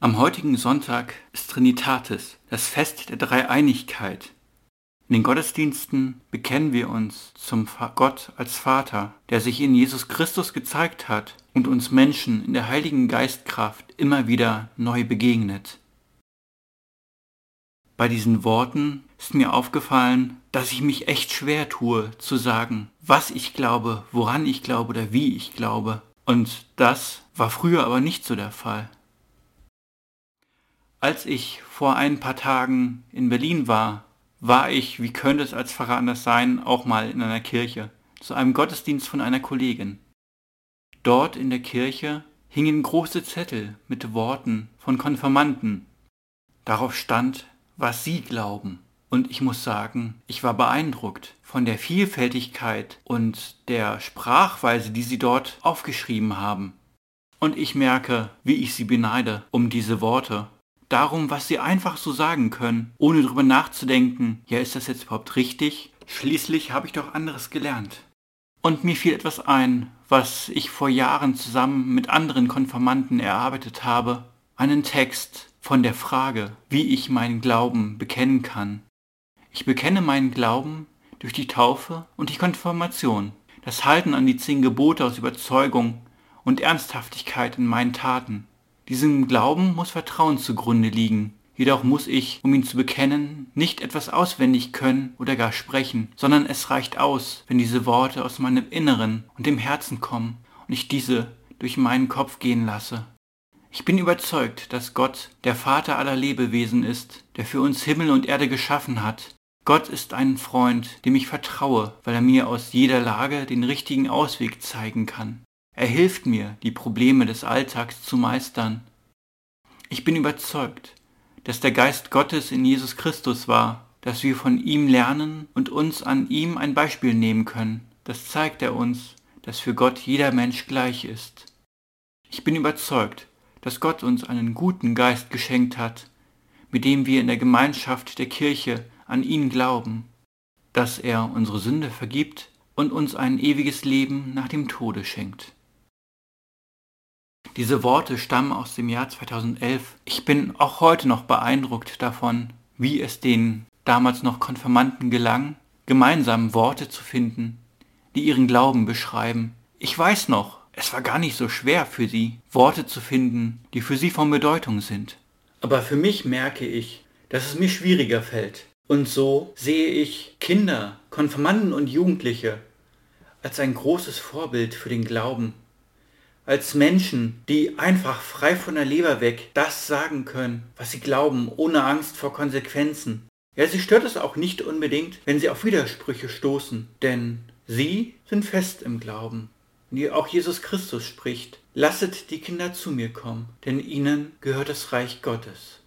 Am heutigen Sonntag ist Trinitatis, das Fest der Dreieinigkeit. In den Gottesdiensten bekennen wir uns zum Gott als Vater, der sich in Jesus Christus gezeigt hat und uns Menschen in der Heiligen Geistkraft immer wieder neu begegnet. Bei diesen Worten ist mir aufgefallen, dass ich mich echt schwer tue zu sagen, was ich glaube, woran ich glaube oder wie ich glaube. Und das war früher aber nicht so der Fall. Als ich vor ein paar Tagen in Berlin war, war ich, wie könnte es als Pfarrer anders sein, auch mal in einer Kirche, zu einem Gottesdienst von einer Kollegin. Dort in der Kirche hingen große Zettel mit Worten von Konfirmanden. Darauf stand, was sie glauben. Und ich muss sagen, ich war beeindruckt von der Vielfältigkeit und der Sprachweise, die sie dort aufgeschrieben haben. Und ich merke, wie ich sie beneide um diese Worte darum, was sie einfach so sagen können, ohne darüber nachzudenken, ja, ist das jetzt überhaupt richtig? Schließlich habe ich doch anderes gelernt. Und mir fiel etwas ein, was ich vor Jahren zusammen mit anderen Konformanten erarbeitet habe, einen Text von der Frage, wie ich meinen Glauben bekennen kann. Ich bekenne meinen Glauben durch die Taufe und die Konfirmation, das Halten an die zehn Gebote aus Überzeugung und Ernsthaftigkeit in meinen Taten, diesem Glauben muss Vertrauen zugrunde liegen. Jedoch muss ich, um ihn zu bekennen, nicht etwas auswendig können oder gar sprechen, sondern es reicht aus, wenn diese Worte aus meinem Inneren und dem Herzen kommen und ich diese durch meinen Kopf gehen lasse. Ich bin überzeugt, dass Gott der Vater aller Lebewesen ist, der für uns Himmel und Erde geschaffen hat. Gott ist ein Freund, dem ich vertraue, weil er mir aus jeder Lage den richtigen Ausweg zeigen kann. Er hilft mir, die Probleme des Alltags zu meistern. Ich bin überzeugt, dass der Geist Gottes in Jesus Christus war, dass wir von ihm lernen und uns an ihm ein Beispiel nehmen können. Das zeigt er uns, dass für Gott jeder Mensch gleich ist. Ich bin überzeugt, dass Gott uns einen guten Geist geschenkt hat, mit dem wir in der Gemeinschaft der Kirche an ihn glauben, dass er unsere Sünde vergibt und uns ein ewiges Leben nach dem Tode schenkt. Diese Worte stammen aus dem Jahr 2011. Ich bin auch heute noch beeindruckt davon, wie es den damals noch Konfirmanden gelang, gemeinsam Worte zu finden, die ihren Glauben beschreiben. Ich weiß noch, es war gar nicht so schwer für sie, Worte zu finden, die für sie von Bedeutung sind. Aber für mich merke ich, dass es mir schwieriger fällt. Und so sehe ich Kinder, Konfirmanden und Jugendliche als ein großes Vorbild für den Glauben als Menschen, die einfach frei von der Leber weg das sagen können, was sie glauben, ohne Angst vor Konsequenzen. Ja, sie stört es auch nicht unbedingt, wenn sie auf Widersprüche stoßen, denn sie sind fest im Glauben. Und auch Jesus Christus spricht, lasset die Kinder zu mir kommen, denn ihnen gehört das Reich Gottes.